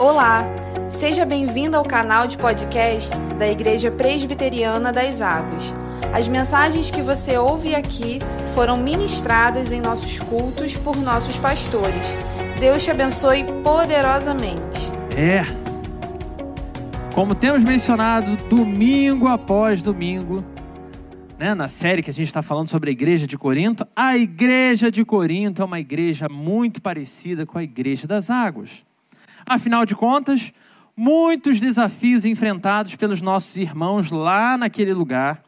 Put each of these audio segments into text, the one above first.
Olá, seja bem-vindo ao canal de podcast da Igreja Presbiteriana das Águas. As mensagens que você ouve aqui foram ministradas em nossos cultos por nossos pastores. Deus te abençoe poderosamente. É. Como temos mencionado domingo após domingo, né, na série que a gente está falando sobre a igreja de Corinto, a igreja de Corinto é uma igreja muito parecida com a igreja das águas. Afinal de contas, muitos desafios enfrentados pelos nossos irmãos lá naquele lugar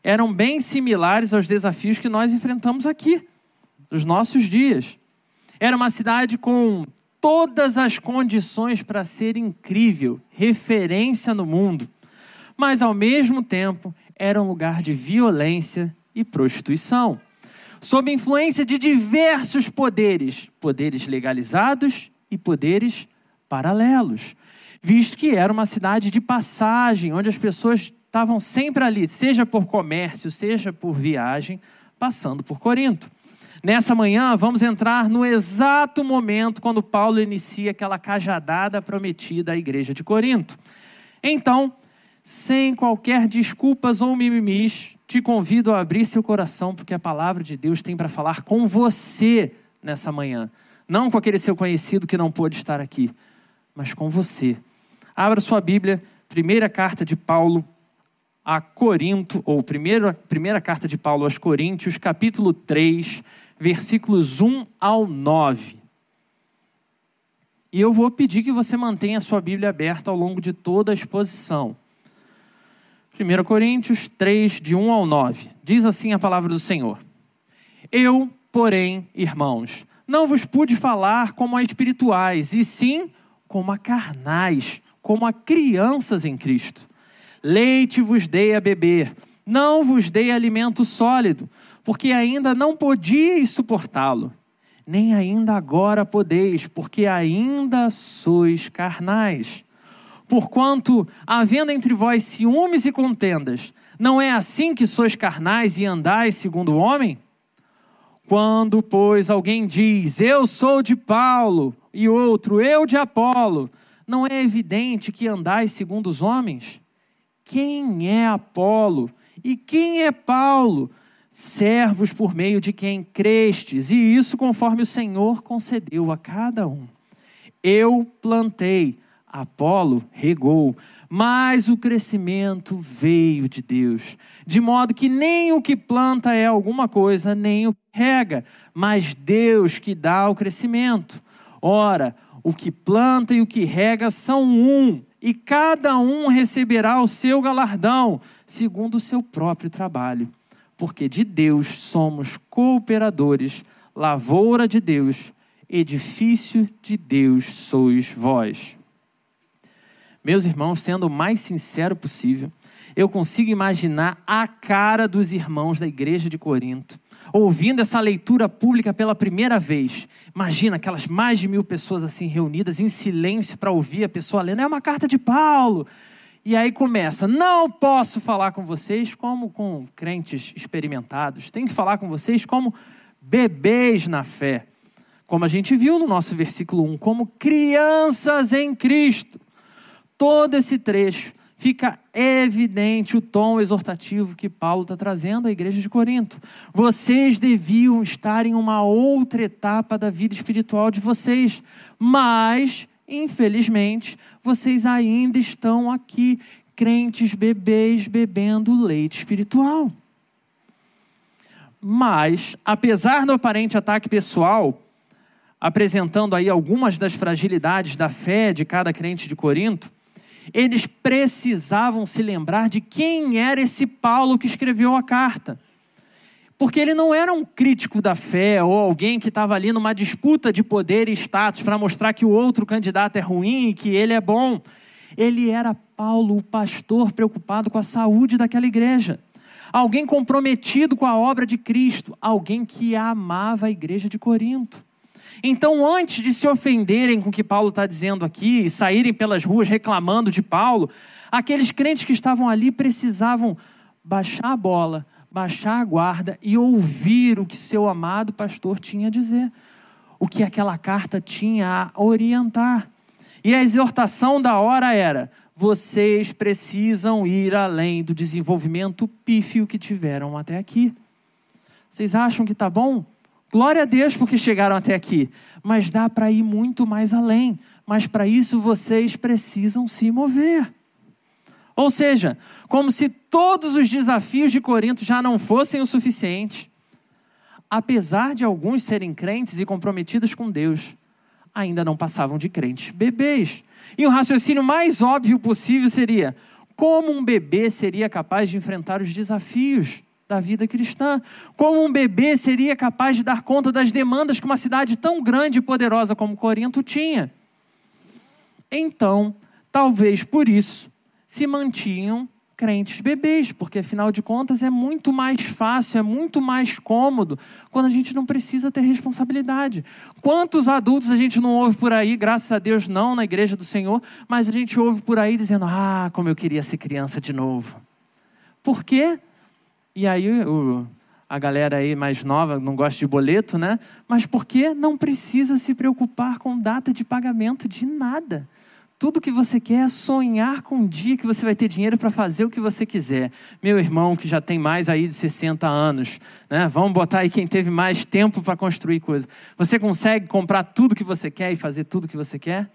eram bem similares aos desafios que nós enfrentamos aqui, nos nossos dias. Era uma cidade com todas as condições para ser incrível, referência no mundo, mas ao mesmo tempo era um lugar de violência e prostituição, sob influência de diversos poderes, poderes legalizados e poderes paralelos, visto que era uma cidade de passagem, onde as pessoas estavam sempre ali, seja por comércio, seja por viagem, passando por Corinto. Nessa manhã, vamos entrar no exato momento quando Paulo inicia aquela cajadada prometida à igreja de Corinto. Então, sem qualquer desculpas ou mimimis, te convido a abrir seu coração, porque a palavra de Deus tem para falar com você nessa manhã. Não com aquele seu conhecido que não pôde estar aqui, mas com você. Abra sua Bíblia, primeira carta de Paulo a Corinto, ou primeira, primeira carta de Paulo aos Coríntios, capítulo 3, versículos 1 ao 9. E eu vou pedir que você mantenha a sua Bíblia aberta ao longo de toda a exposição. 1 Coríntios 3, de 1 ao 9. Diz assim a palavra do Senhor: Eu, porém, irmãos, não vos pude falar como a espirituais, e sim como a carnais, como a crianças em Cristo. Leite vos dei a beber, não vos dei alimento sólido, porque ainda não podíeis suportá-lo, nem ainda agora podeis, porque ainda sois carnais. Porquanto, havendo entre vós ciúmes e contendas, não é assim que sois carnais e andais segundo o homem? Quando, pois, alguém diz, eu sou de Paulo, e outro, eu de Apolo, não é evidente que andais segundo os homens? Quem é Apolo e quem é Paulo? Servos por meio de quem crestes, e isso conforme o Senhor concedeu a cada um. Eu plantei, Apolo regou, mas o crescimento veio de Deus. De modo que nem o que planta é alguma coisa, nem o que rega, mas Deus que dá o crescimento. Ora, o que planta e o que rega são um, e cada um receberá o seu galardão, segundo o seu próprio trabalho. Porque de Deus somos cooperadores, lavoura de Deus, edifício de Deus sois vós. Meus irmãos, sendo o mais sincero possível, eu consigo imaginar a cara dos irmãos da igreja de Corinto, ouvindo essa leitura pública pela primeira vez. Imagina aquelas mais de mil pessoas assim reunidas em silêncio para ouvir a pessoa lendo. É uma carta de Paulo. E aí começa: não posso falar com vocês como com crentes experimentados, tenho que falar com vocês como bebês na fé. Como a gente viu no nosso versículo 1, como crianças em Cristo todo esse trecho, fica evidente o tom exortativo que Paulo está trazendo à igreja de Corinto. Vocês deviam estar em uma outra etapa da vida espiritual de vocês, mas, infelizmente, vocês ainda estão aqui, crentes bebês bebendo leite espiritual. Mas, apesar do aparente ataque pessoal, apresentando aí algumas das fragilidades da fé de cada crente de Corinto, eles precisavam se lembrar de quem era esse Paulo que escreveu a carta. Porque ele não era um crítico da fé ou alguém que estava ali numa disputa de poder e status para mostrar que o outro candidato é ruim e que ele é bom. Ele era Paulo, o pastor preocupado com a saúde daquela igreja. Alguém comprometido com a obra de Cristo, alguém que amava a igreja de Corinto. Então, antes de se ofenderem com o que Paulo está dizendo aqui e saírem pelas ruas reclamando de Paulo, aqueles crentes que estavam ali precisavam baixar a bola, baixar a guarda e ouvir o que seu amado pastor tinha a dizer, o que aquela carta tinha a orientar. E a exortação da hora era: vocês precisam ir além do desenvolvimento pífio que tiveram até aqui. Vocês acham que está bom? Glória a Deus porque chegaram até aqui. Mas dá para ir muito mais além. Mas para isso vocês precisam se mover. Ou seja, como se todos os desafios de Corinto já não fossem o suficiente. Apesar de alguns serem crentes e comprometidos com Deus, ainda não passavam de crentes bebês. E o raciocínio mais óbvio possível seria: como um bebê seria capaz de enfrentar os desafios da vida cristã? Como um bebê seria capaz de dar conta das demandas que uma cidade tão grande e poderosa como Corinto tinha? Então, talvez por isso, se mantinham crentes bebês, porque afinal de contas é muito mais fácil, é muito mais cômodo quando a gente não precisa ter responsabilidade. Quantos adultos a gente não ouve por aí, graças a Deus não na igreja do Senhor, mas a gente ouve por aí dizendo: "Ah, como eu queria ser criança de novo". Por quê? E aí o, a galera aí mais nova não gosta de boleto, né? Mas por que não precisa se preocupar com data de pagamento de nada? Tudo que você quer é sonhar com um dia que você vai ter dinheiro para fazer o que você quiser. Meu irmão, que já tem mais aí de 60 anos, né? vamos botar aí quem teve mais tempo para construir coisas. Você consegue comprar tudo que você quer e fazer tudo que você quer?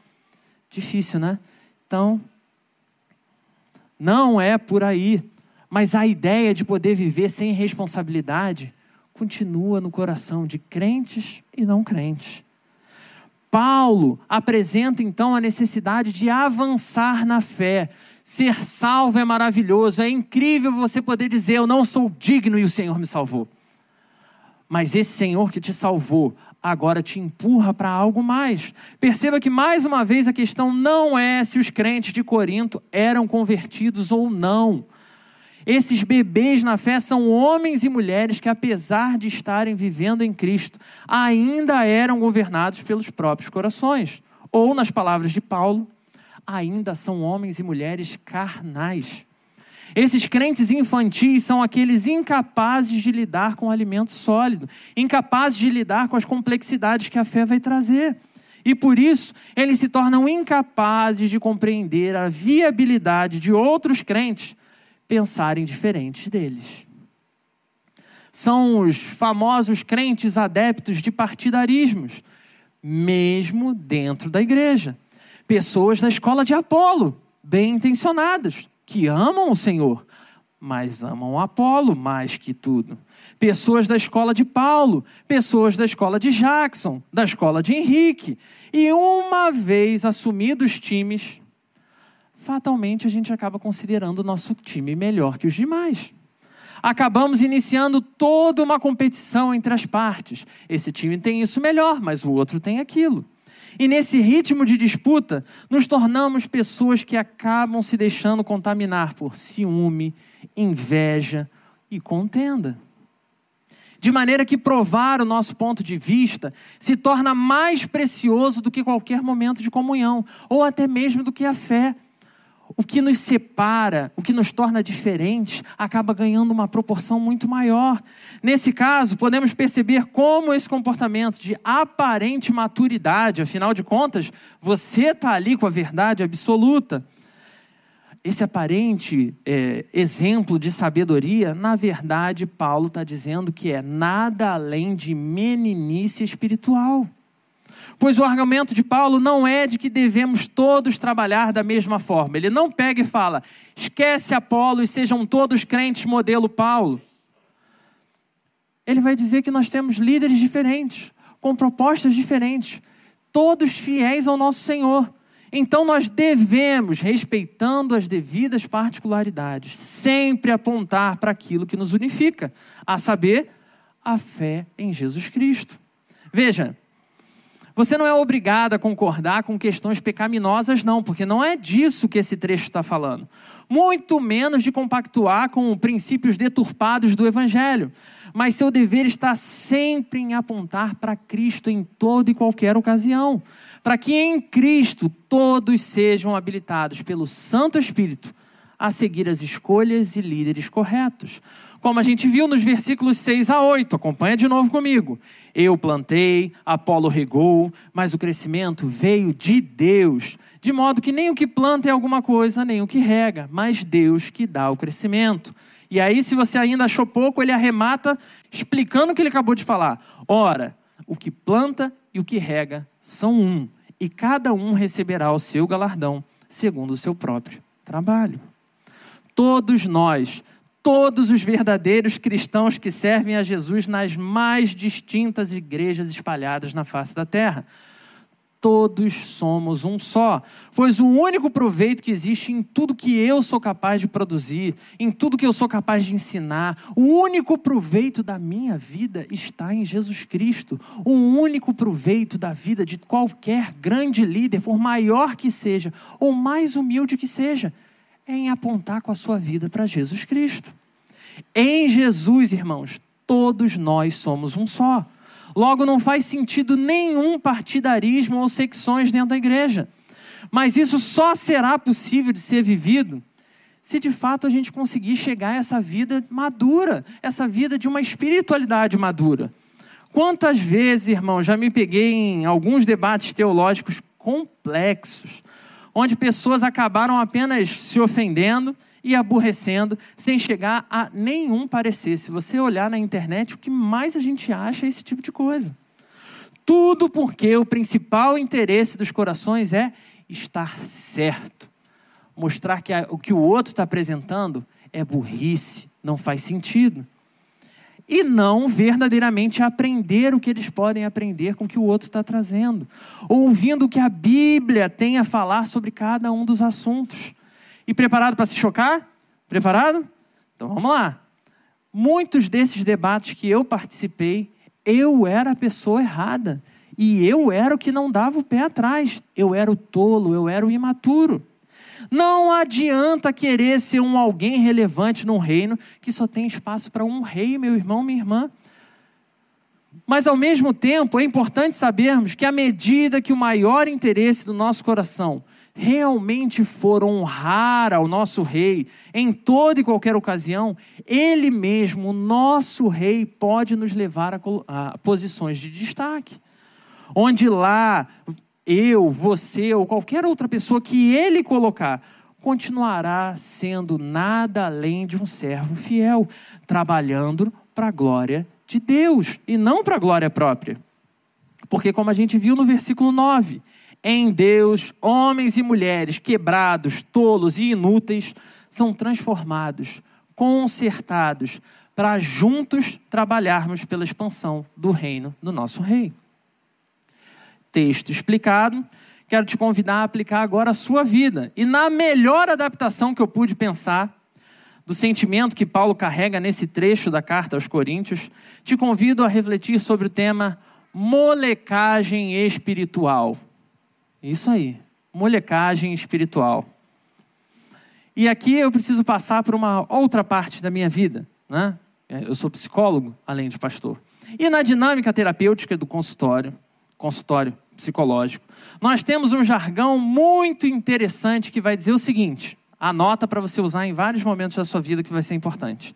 Difícil, né? Então, não é por aí. Mas a ideia de poder viver sem responsabilidade continua no coração de crentes e não crentes. Paulo apresenta então a necessidade de avançar na fé. Ser salvo é maravilhoso, é incrível você poder dizer: Eu não sou digno e o Senhor me salvou. Mas esse Senhor que te salvou agora te empurra para algo mais. Perceba que, mais uma vez, a questão não é se os crentes de Corinto eram convertidos ou não. Esses bebês na fé são homens e mulheres que, apesar de estarem vivendo em Cristo, ainda eram governados pelos próprios corações. Ou, nas palavras de Paulo, ainda são homens e mulheres carnais. Esses crentes infantis são aqueles incapazes de lidar com o alimento sólido, incapazes de lidar com as complexidades que a fé vai trazer. E por isso, eles se tornam incapazes de compreender a viabilidade de outros crentes pensarem diferente deles. São os famosos crentes adeptos de partidarismos, mesmo dentro da igreja. Pessoas da escola de Apolo, bem intencionadas, que amam o Senhor, mas amam Apolo mais que tudo. Pessoas da escola de Paulo, pessoas da escola de Jackson, da escola de Henrique. E uma vez assumidos os times, fatalmente a gente acaba considerando o nosso time melhor que os demais. Acabamos iniciando toda uma competição entre as partes. Esse time tem isso melhor, mas o outro tem aquilo. E nesse ritmo de disputa, nos tornamos pessoas que acabam se deixando contaminar por ciúme, inveja e contenda. De maneira que provar o nosso ponto de vista se torna mais precioso do que qualquer momento de comunhão, ou até mesmo do que a fé o que nos separa, o que nos torna diferentes, acaba ganhando uma proporção muito maior. Nesse caso, podemos perceber como esse comportamento de aparente maturidade, afinal de contas, você está ali com a verdade absoluta. Esse aparente é, exemplo de sabedoria, na verdade, Paulo está dizendo que é nada além de meninice espiritual. Pois o argumento de Paulo não é de que devemos todos trabalhar da mesma forma. Ele não pega e fala, esquece Apolo e sejam todos crentes modelo Paulo. Ele vai dizer que nós temos líderes diferentes, com propostas diferentes, todos fiéis ao nosso Senhor. Então nós devemos, respeitando as devidas particularidades, sempre apontar para aquilo que nos unifica, a saber, a fé em Jesus Cristo. Veja, você não é obrigado a concordar com questões pecaminosas, não, porque não é disso que esse trecho está falando. Muito menos de compactuar com princípios deturpados do Evangelho. Mas seu dever está sempre em apontar para Cristo em toda e qualquer ocasião. Para que em Cristo todos sejam habilitados pelo Santo Espírito a seguir as escolhas e líderes corretos. Como a gente viu nos versículos 6 a 8, acompanha de novo comigo. Eu plantei, Apolo regou, mas o crescimento veio de Deus, de modo que nem o que planta é alguma coisa, nem o que rega, mas Deus que dá o crescimento. E aí, se você ainda achou pouco, ele arremata explicando o que ele acabou de falar. Ora, o que planta e o que rega são um, e cada um receberá o seu galardão, segundo o seu próprio trabalho. Todos nós, todos os verdadeiros cristãos que servem a Jesus nas mais distintas igrejas espalhadas na face da terra, todos somos um só. Pois o único proveito que existe em tudo que eu sou capaz de produzir, em tudo que eu sou capaz de ensinar, o único proveito da minha vida está em Jesus Cristo. O único proveito da vida de qualquer grande líder, por maior que seja, ou mais humilde que seja, em apontar com a sua vida para Jesus Cristo. Em Jesus, irmãos, todos nós somos um só. Logo, não faz sentido nenhum partidarismo ou secções dentro da igreja. Mas isso só será possível de ser vivido se de fato a gente conseguir chegar a essa vida madura, essa vida de uma espiritualidade madura. Quantas vezes, irmão, já me peguei em alguns debates teológicos complexos, onde pessoas acabaram apenas se ofendendo e aborrecendo, sem chegar a nenhum parecer. Se você olhar na internet, o que mais a gente acha é esse tipo de coisa. Tudo porque o principal interesse dos corações é estar certo. Mostrar que o que o outro está apresentando é burrice, não faz sentido. E não verdadeiramente aprender o que eles podem aprender com o que o outro está trazendo. Ouvindo o que a Bíblia tem a falar sobre cada um dos assuntos. E preparado para se chocar? Preparado? Então vamos lá. Muitos desses debates que eu participei, eu era a pessoa errada. E eu era o que não dava o pé atrás. Eu era o tolo, eu era o imaturo. Não adianta querer ser um alguém relevante num reino que só tem espaço para um rei, meu irmão, minha irmã. Mas ao mesmo tempo, é importante sabermos que à medida que o maior interesse do nosso coração realmente for honrar ao nosso rei em toda e qualquer ocasião, ele mesmo, o nosso rei, pode nos levar a, a posições de destaque. Onde lá eu, você ou qualquer outra pessoa que ele colocar, continuará sendo nada além de um servo fiel, trabalhando para a glória de Deus e não para a glória própria. Porque, como a gente viu no versículo 9, em Deus, homens e mulheres quebrados, tolos e inúteis são transformados, consertados, para juntos trabalharmos pela expansão do reino do nosso rei. Texto explicado. Quero te convidar a aplicar agora a sua vida. E na melhor adaptação que eu pude pensar, do sentimento que Paulo carrega nesse trecho da carta aos Coríntios, te convido a refletir sobre o tema molecagem espiritual. Isso aí, molecagem espiritual. E aqui eu preciso passar por uma outra parte da minha vida, né? Eu sou psicólogo, além de pastor. E na dinâmica terapêutica do consultório, consultório psicológico, nós temos um jargão muito interessante que vai dizer o seguinte: anota para você usar em vários momentos da sua vida que vai ser importante.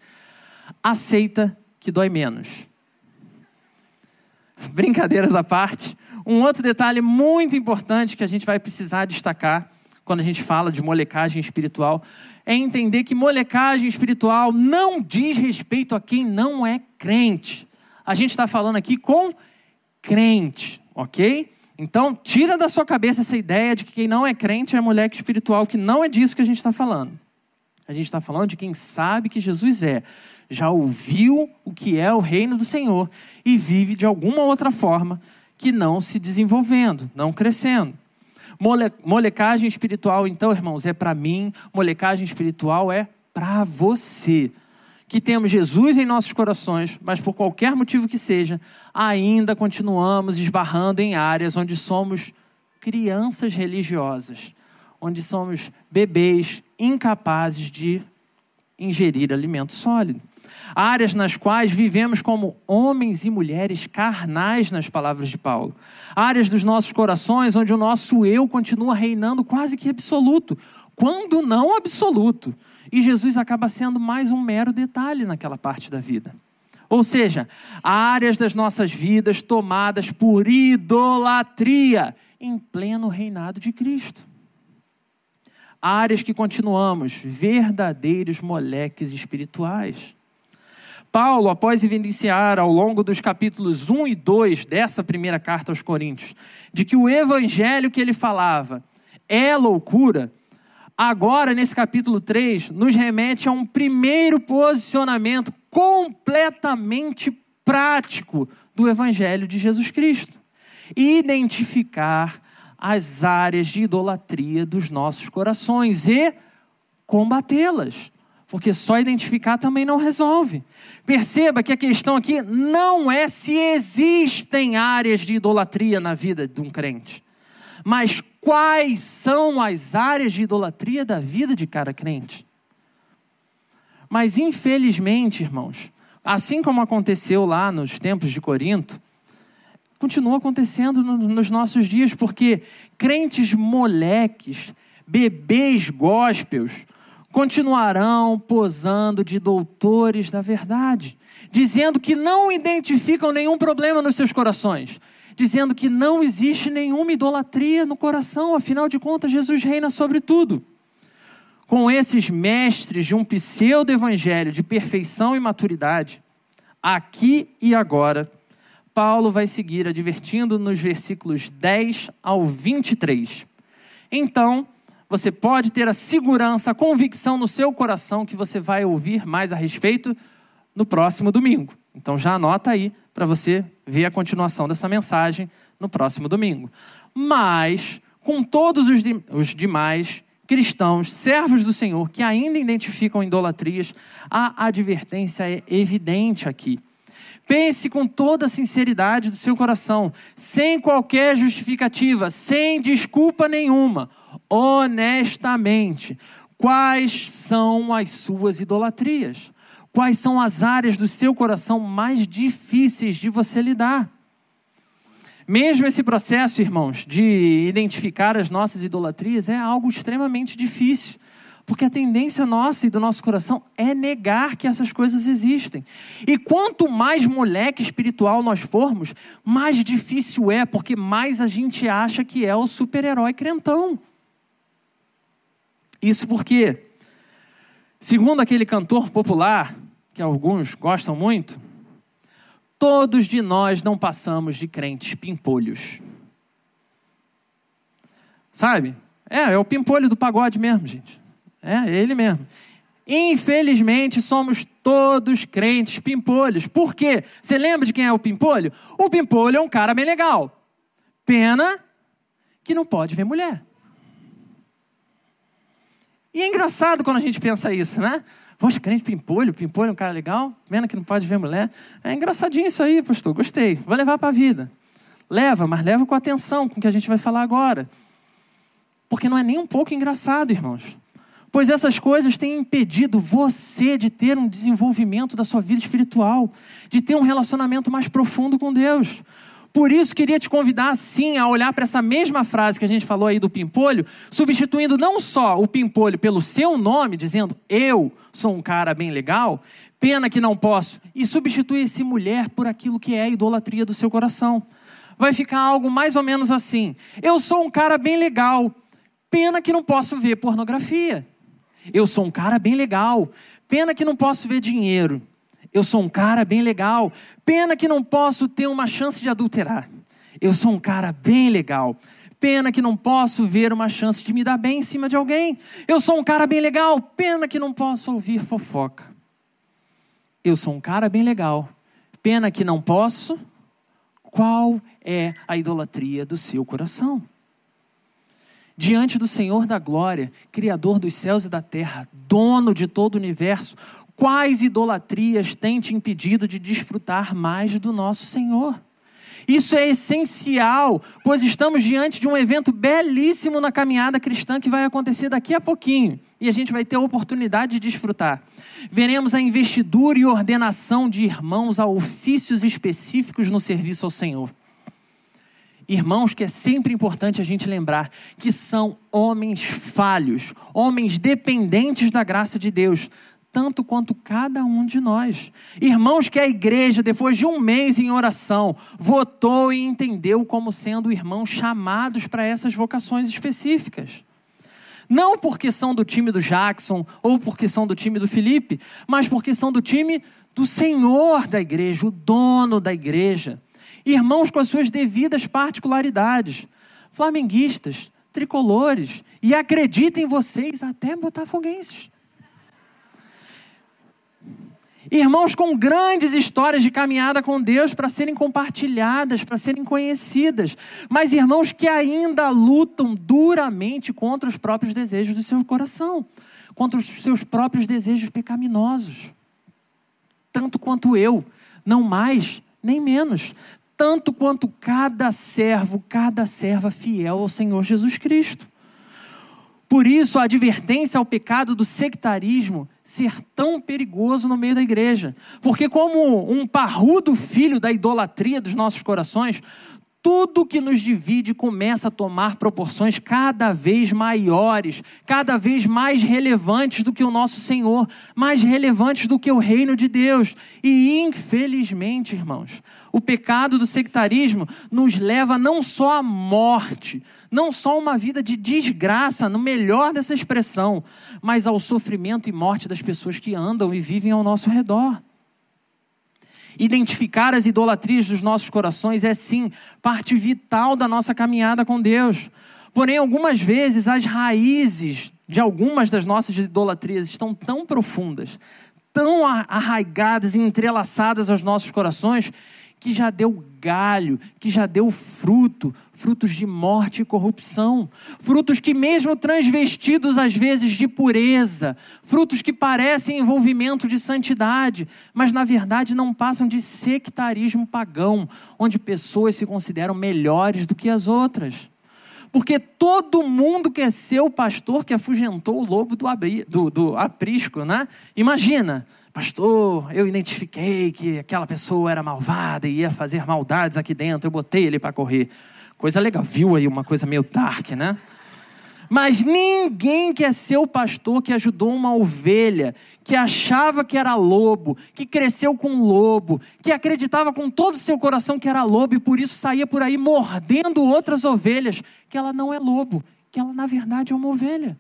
Aceita que dói menos. Brincadeiras à parte, um outro detalhe muito importante que a gente vai precisar destacar quando a gente fala de molecagem espiritual é entender que molecagem espiritual não diz respeito a quem não é crente. A gente está falando aqui com crente, ok? Então, tira da sua cabeça essa ideia de que quem não é crente é moleque espiritual, que não é disso que a gente está falando. A gente está falando de quem sabe que Jesus é, já ouviu o que é o reino do Senhor e vive de alguma outra forma que não se desenvolvendo, não crescendo. Mole, molecagem espiritual, então, irmãos, é para mim, molecagem espiritual é para você. Que temos Jesus em nossos corações, mas por qualquer motivo que seja, ainda continuamos esbarrando em áreas onde somos crianças religiosas, onde somos bebês incapazes de ingerir alimento sólido. áreas nas quais vivemos como homens e mulheres carnais, nas palavras de Paulo, áreas dos nossos corações onde o nosso eu continua reinando quase que absoluto, quando não absoluto. E Jesus acaba sendo mais um mero detalhe naquela parte da vida. Ou seja, áreas das nossas vidas tomadas por idolatria em pleno reinado de Cristo. Áreas que continuamos verdadeiros moleques espirituais. Paulo, após evidenciar ao longo dos capítulos 1 e 2 dessa primeira carta aos Coríntios, de que o evangelho que ele falava é loucura, agora, nesse capítulo 3, nos remete a um primeiro posicionamento completamente prático do Evangelho de Jesus Cristo. Identificar as áreas de idolatria dos nossos corações e combatê-las. Porque só identificar também não resolve. Perceba que a questão aqui não é se existem áreas de idolatria na vida de um crente mas quais são as áreas de idolatria da vida de cada crente? Mas infelizmente, irmãos, assim como aconteceu lá nos tempos de Corinto, continua acontecendo nos nossos dias, porque crentes moleques, bebês gospels, continuarão posando de doutores da verdade, dizendo que não identificam nenhum problema nos seus corações, dizendo que não existe nenhuma idolatria no coração, afinal de contas, Jesus reina sobre tudo. Com esses mestres de um pseudo-evangelho de perfeição e maturidade, aqui e agora, Paulo vai seguir advertindo nos versículos 10 ao 23. Então, você pode ter a segurança, a convicção no seu coração que você vai ouvir mais a respeito no próximo domingo. Então já anota aí para você ver a continuação dessa mensagem no próximo domingo. Mas, com todos os, de, os demais cristãos, servos do Senhor, que ainda identificam idolatrias, a advertência é evidente aqui. Pense com toda a sinceridade do seu coração, sem qualquer justificativa, sem desculpa nenhuma, honestamente, quais são as suas idolatrias. Quais são as áreas do seu coração mais difíceis de você lidar? Mesmo esse processo, irmãos, de identificar as nossas idolatrias é algo extremamente difícil. Porque a tendência nossa e do nosso coração é negar que essas coisas existem. E quanto mais moleque espiritual nós formos, mais difícil é, porque mais a gente acha que é o super-herói crentão. Isso porque, segundo aquele cantor popular, que alguns gostam muito, todos de nós não passamos de crentes pimpolhos. Sabe? É, é o pimpolho do pagode mesmo, gente. É, ele mesmo. Infelizmente, somos todos crentes pimpolhos. Por quê? Você lembra de quem é o pimpolho? O pimpolho é um cara bem legal. Pena que não pode ver mulher. E é engraçado quando a gente pensa isso, né? Poxa, crente pimpolho, pimpolho é um cara legal, pena que não pode ver mulher. É engraçadinho isso aí, pastor, gostei. Vou levar para a vida. Leva, mas leva com atenção, com o que a gente vai falar agora. Porque não é nem um pouco engraçado, irmãos. Pois essas coisas têm impedido você de ter um desenvolvimento da sua vida espiritual, de ter um relacionamento mais profundo com Deus. Por isso, queria te convidar, sim, a olhar para essa mesma frase que a gente falou aí do pimpolho, substituindo não só o pimpolho pelo seu nome, dizendo eu sou um cara bem legal, pena que não posso, e substituir esse mulher por aquilo que é a idolatria do seu coração. Vai ficar algo mais ou menos assim: eu sou um cara bem legal, pena que não posso ver pornografia. Eu sou um cara bem legal, pena que não posso ver dinheiro. Eu sou um cara bem legal. Pena que não posso ter uma chance de adulterar. Eu sou um cara bem legal. Pena que não posso ver uma chance de me dar bem em cima de alguém. Eu sou um cara bem legal. Pena que não posso ouvir fofoca. Eu sou um cara bem legal. Pena que não posso. Qual é a idolatria do seu coração? Diante do Senhor da glória, Criador dos céus e da terra, dono de todo o universo, Quais idolatrias têm te impedido de desfrutar mais do nosso Senhor? Isso é essencial, pois estamos diante de um evento belíssimo na caminhada cristã que vai acontecer daqui a pouquinho e a gente vai ter a oportunidade de desfrutar. Veremos a investidura e ordenação de irmãos a ofícios específicos no serviço ao Senhor. Irmãos, que é sempre importante a gente lembrar que são homens falhos, homens dependentes da graça de Deus, tanto quanto cada um de nós. Irmãos, que a igreja, depois de um mês em oração, votou e entendeu como sendo irmãos chamados para essas vocações específicas. Não porque são do time do Jackson ou porque são do time do Felipe, mas porque são do time do Senhor da igreja, o dono da igreja. Irmãos com as suas devidas particularidades. Flamenguistas, tricolores, e acreditem vocês, até botafoguenses. Irmãos com grandes histórias de caminhada com Deus para serem compartilhadas, para serem conhecidas, mas irmãos que ainda lutam duramente contra os próprios desejos do seu coração, contra os seus próprios desejos pecaminosos. Tanto quanto eu, não mais nem menos, tanto quanto cada servo, cada serva fiel ao Senhor Jesus Cristo. Por isso, a advertência ao pecado do sectarismo ser tão perigoso no meio da igreja. Porque, como um parrudo filho da idolatria dos nossos corações, tudo que nos divide começa a tomar proporções cada vez maiores, cada vez mais relevantes do que o nosso Senhor, mais relevantes do que o reino de Deus. E, infelizmente, irmãos, o pecado do sectarismo nos leva não só à morte, não só a uma vida de desgraça, no melhor dessa expressão, mas ao sofrimento e morte das pessoas que andam e vivem ao nosso redor. Identificar as idolatrias dos nossos corações é sim parte vital da nossa caminhada com Deus. Porém, algumas vezes as raízes de algumas das nossas idolatrias estão tão profundas, tão arraigadas e entrelaçadas aos nossos corações, que já deu galho, que já deu fruto, frutos de morte e corrupção, frutos que, mesmo transvestidos às vezes de pureza, frutos que parecem envolvimento de santidade, mas na verdade não passam de sectarismo pagão, onde pessoas se consideram melhores do que as outras. Porque todo mundo quer ser o pastor que afugentou o lobo do, do, do aprisco, né? Imagina, pastor, eu identifiquei que aquela pessoa era malvada e ia fazer maldades aqui dentro, eu botei ele para correr. Coisa legal, viu aí uma coisa meio dark, né? Mas ninguém quer ser o pastor que ajudou uma ovelha, que achava que era lobo, que cresceu com lobo, que acreditava com todo o seu coração que era lobo e por isso saía por aí mordendo outras ovelhas, que ela não é lobo, que ela na verdade é uma ovelha.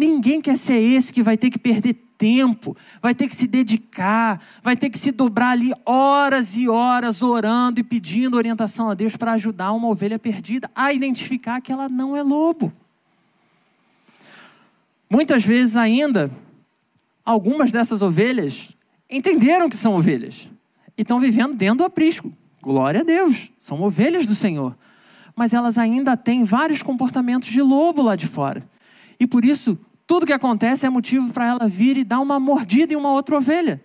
Ninguém quer ser esse que vai ter que perder tempo, vai ter que se dedicar, vai ter que se dobrar ali horas e horas orando e pedindo orientação a Deus para ajudar uma ovelha perdida a identificar que ela não é lobo. Muitas vezes ainda, algumas dessas ovelhas entenderam que são ovelhas e estão vivendo dentro do aprisco. Glória a Deus, são ovelhas do Senhor. Mas elas ainda têm vários comportamentos de lobo lá de fora. E por isso tudo que acontece é motivo para ela vir e dar uma mordida em uma outra ovelha.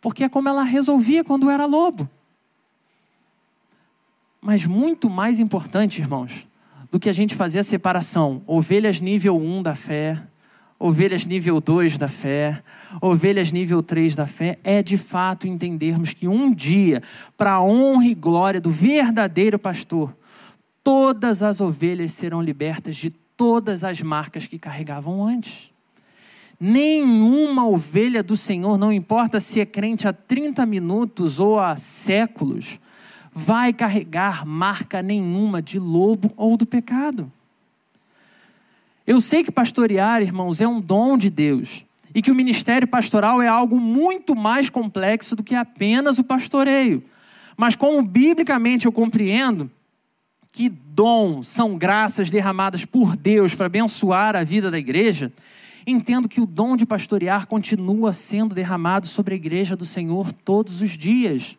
Porque é como ela resolvia quando era lobo. Mas muito mais importante, irmãos, do que a gente fazer a separação, ovelhas nível 1 da fé, ovelhas nível 2 da fé, ovelhas nível 3 da fé, é de fato entendermos que um dia, para a honra e glória do verdadeiro pastor, todas as ovelhas serão libertas de todas as marcas que carregavam antes. Nenhuma ovelha do Senhor, não importa se é crente há 30 minutos ou há séculos, vai carregar marca nenhuma de lobo ou do pecado. Eu sei que pastorear, irmãos, é um dom de Deus e que o ministério pastoral é algo muito mais complexo do que apenas o pastoreio. Mas como biblicamente eu compreendo, que dom são graças derramadas por Deus para abençoar a vida da igreja, entendo que o dom de pastorear continua sendo derramado sobre a igreja do Senhor todos os dias.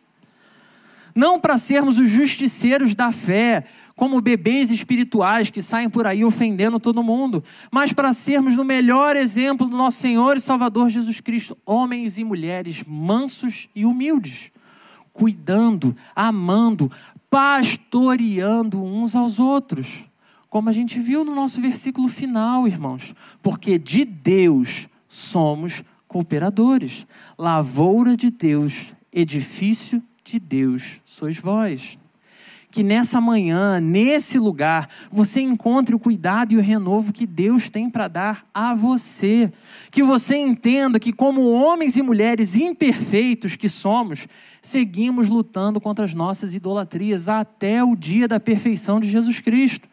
Não para sermos os justiceiros da fé, como bebês espirituais que saem por aí ofendendo todo mundo, mas para sermos no melhor exemplo do nosso Senhor e Salvador Jesus Cristo, homens e mulheres mansos e humildes cuidando, amando, pastoreando uns aos outros. Como a gente viu no nosso versículo final, irmãos. Porque de Deus somos cooperadores. Lavoura de Deus, edifício de Deus sois vós que nessa manhã, nesse lugar, você encontre o cuidado e o renovo que Deus tem para dar a você. Que você entenda que, como homens e mulheres imperfeitos que somos, seguimos lutando contra as nossas idolatrias até o dia da perfeição de Jesus Cristo.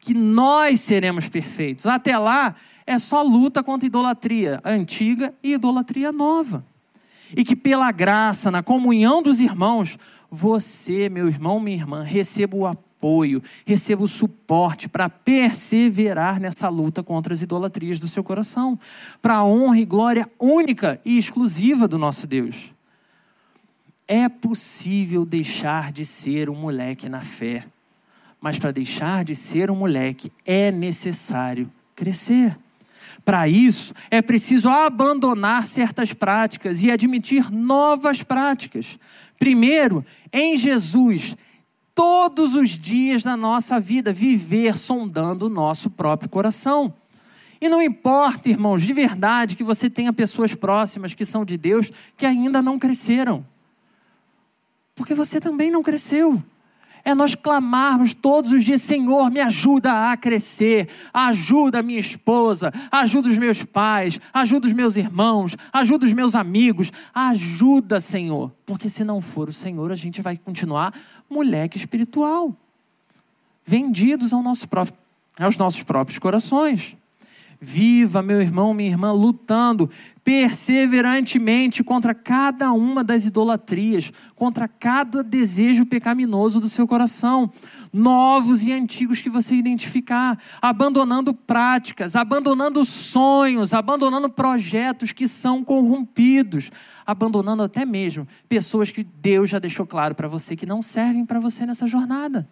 Que nós seremos perfeitos. Até lá, é só luta contra idolatria antiga e idolatria nova. E que pela graça, na comunhão dos irmãos, você, meu irmão, minha irmã, receba o apoio, receba o suporte para perseverar nessa luta contra as idolatrias do seu coração, para a honra e glória única e exclusiva do nosso Deus. É possível deixar de ser um moleque na fé, mas para deixar de ser um moleque é necessário crescer. Para isso, é preciso abandonar certas práticas e admitir novas práticas. Primeiro, em Jesus, todos os dias da nossa vida, viver sondando o nosso próprio coração. E não importa, irmãos, de verdade que você tenha pessoas próximas que são de Deus que ainda não cresceram. Porque você também não cresceu é nós clamarmos todos os dias: Senhor, me ajuda a crescer, ajuda a minha esposa, ajuda os meus pais, ajuda os meus irmãos, ajuda os meus amigos, ajuda, Senhor, porque se não for o Senhor, a gente vai continuar moleque espiritual, vendidos ao nosso próprio, aos nossos próprios corações. Viva, meu irmão, minha irmã, lutando perseverantemente contra cada uma das idolatrias, contra cada desejo pecaminoso do seu coração, novos e antigos que você identificar, abandonando práticas, abandonando sonhos, abandonando projetos que são corrompidos, abandonando até mesmo pessoas que Deus já deixou claro para você que não servem para você nessa jornada.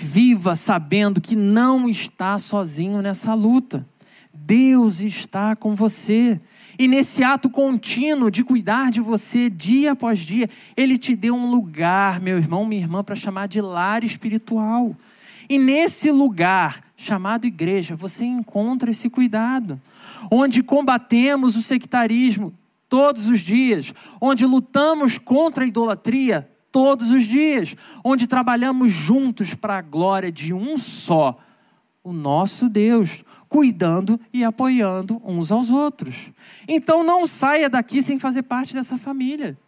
Viva sabendo que não está sozinho nessa luta. Deus está com você. E nesse ato contínuo de cuidar de você dia após dia, Ele te deu um lugar, meu irmão, minha irmã, para chamar de lar espiritual. E nesse lugar, chamado igreja, você encontra esse cuidado, onde combatemos o sectarismo todos os dias, onde lutamos contra a idolatria todos os dias, onde trabalhamos juntos para a glória de um só, o nosso Deus, cuidando e apoiando uns aos outros. Então não saia daqui sem fazer parte dessa família.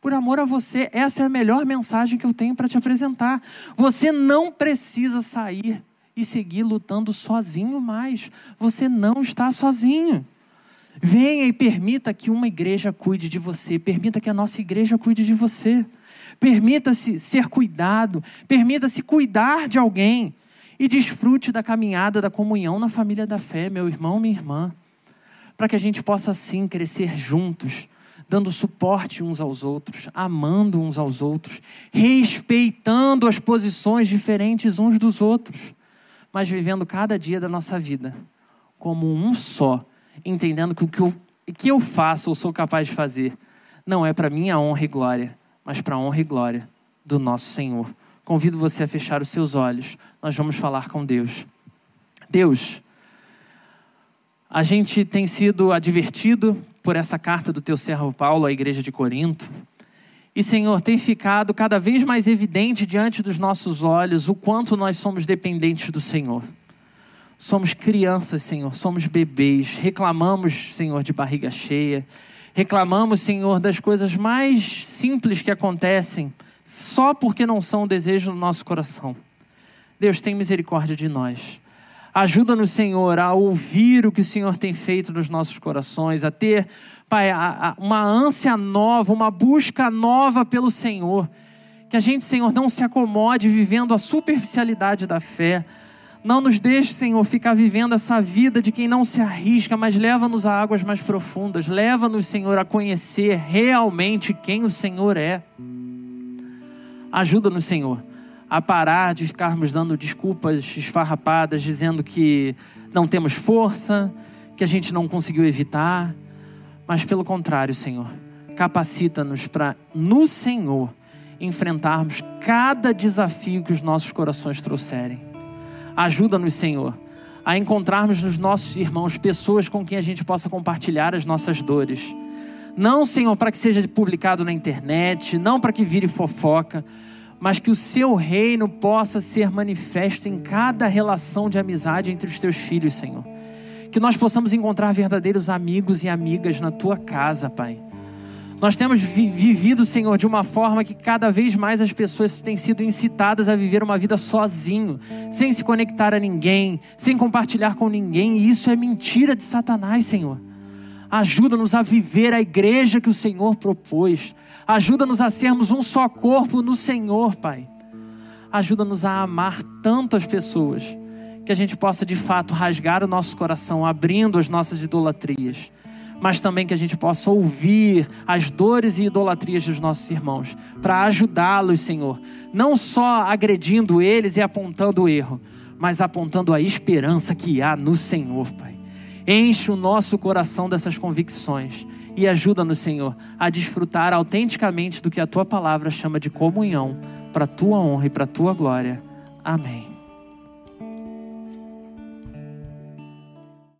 Por amor a você, essa é a melhor mensagem que eu tenho para te apresentar. Você não precisa sair e seguir lutando sozinho mais. Você não está sozinho. Venha e permita que uma igreja cuide de você, permita que a nossa igreja cuide de você. Permita-se ser cuidado, permita-se cuidar de alguém e desfrute da caminhada da comunhão na família da fé, meu irmão, minha irmã, para que a gente possa assim crescer juntos, dando suporte uns aos outros, amando uns aos outros, respeitando as posições diferentes uns dos outros, mas vivendo cada dia da nossa vida como um só, entendendo que o que eu, que eu faço ou sou capaz de fazer não é para minha honra e glória, mas para a honra e glória do nosso Senhor. Convido você a fechar os seus olhos, nós vamos falar com Deus. Deus, a gente tem sido advertido por essa carta do teu servo Paulo à igreja de Corinto. E, Senhor, tem ficado cada vez mais evidente diante dos nossos olhos o quanto nós somos dependentes do Senhor. Somos crianças, Senhor, somos bebês, reclamamos, Senhor, de barriga cheia, Reclamamos, Senhor, das coisas mais simples que acontecem, só porque não são o desejo do nosso coração. Deus, tem misericórdia de nós. Ajuda-nos, Senhor, a ouvir o que o Senhor tem feito nos nossos corações, a ter, Pai, uma ânsia nova, uma busca nova pelo Senhor. Que a gente, Senhor, não se acomode vivendo a superficialidade da fé, não nos deixe, Senhor, ficar vivendo essa vida de quem não se arrisca, mas leva-nos a águas mais profundas. Leva-nos, Senhor, a conhecer realmente quem o Senhor é. Ajuda-nos, Senhor, a parar de ficarmos dando desculpas esfarrapadas, dizendo que não temos força, que a gente não conseguiu evitar. Mas, pelo contrário, Senhor, capacita-nos para, no Senhor, enfrentarmos cada desafio que os nossos corações trouxerem. Ajuda-nos, Senhor, a encontrarmos nos nossos irmãos pessoas com quem a gente possa compartilhar as nossas dores. Não, Senhor, para que seja publicado na internet, não para que vire fofoca, mas que o seu reino possa ser manifesto em cada relação de amizade entre os teus filhos, Senhor. Que nós possamos encontrar verdadeiros amigos e amigas na tua casa, Pai. Nós temos vi vivido, Senhor, de uma forma que cada vez mais as pessoas têm sido incitadas a viver uma vida sozinho, sem se conectar a ninguém, sem compartilhar com ninguém, e isso é mentira de Satanás, Senhor. Ajuda-nos a viver a igreja que o Senhor propôs. Ajuda-nos a sermos um só corpo no Senhor, Pai. Ajuda-nos a amar tanto as pessoas que a gente possa de fato rasgar o nosso coração, abrindo as nossas idolatrias mas também que a gente possa ouvir as dores e idolatrias dos nossos irmãos, para ajudá-los, Senhor, não só agredindo eles e apontando o erro, mas apontando a esperança que há no Senhor, Pai. Enche o nosso coração dessas convicções e ajuda-nos, Senhor, a desfrutar autenticamente do que a tua palavra chama de comunhão, para a tua honra e para a tua glória. Amém.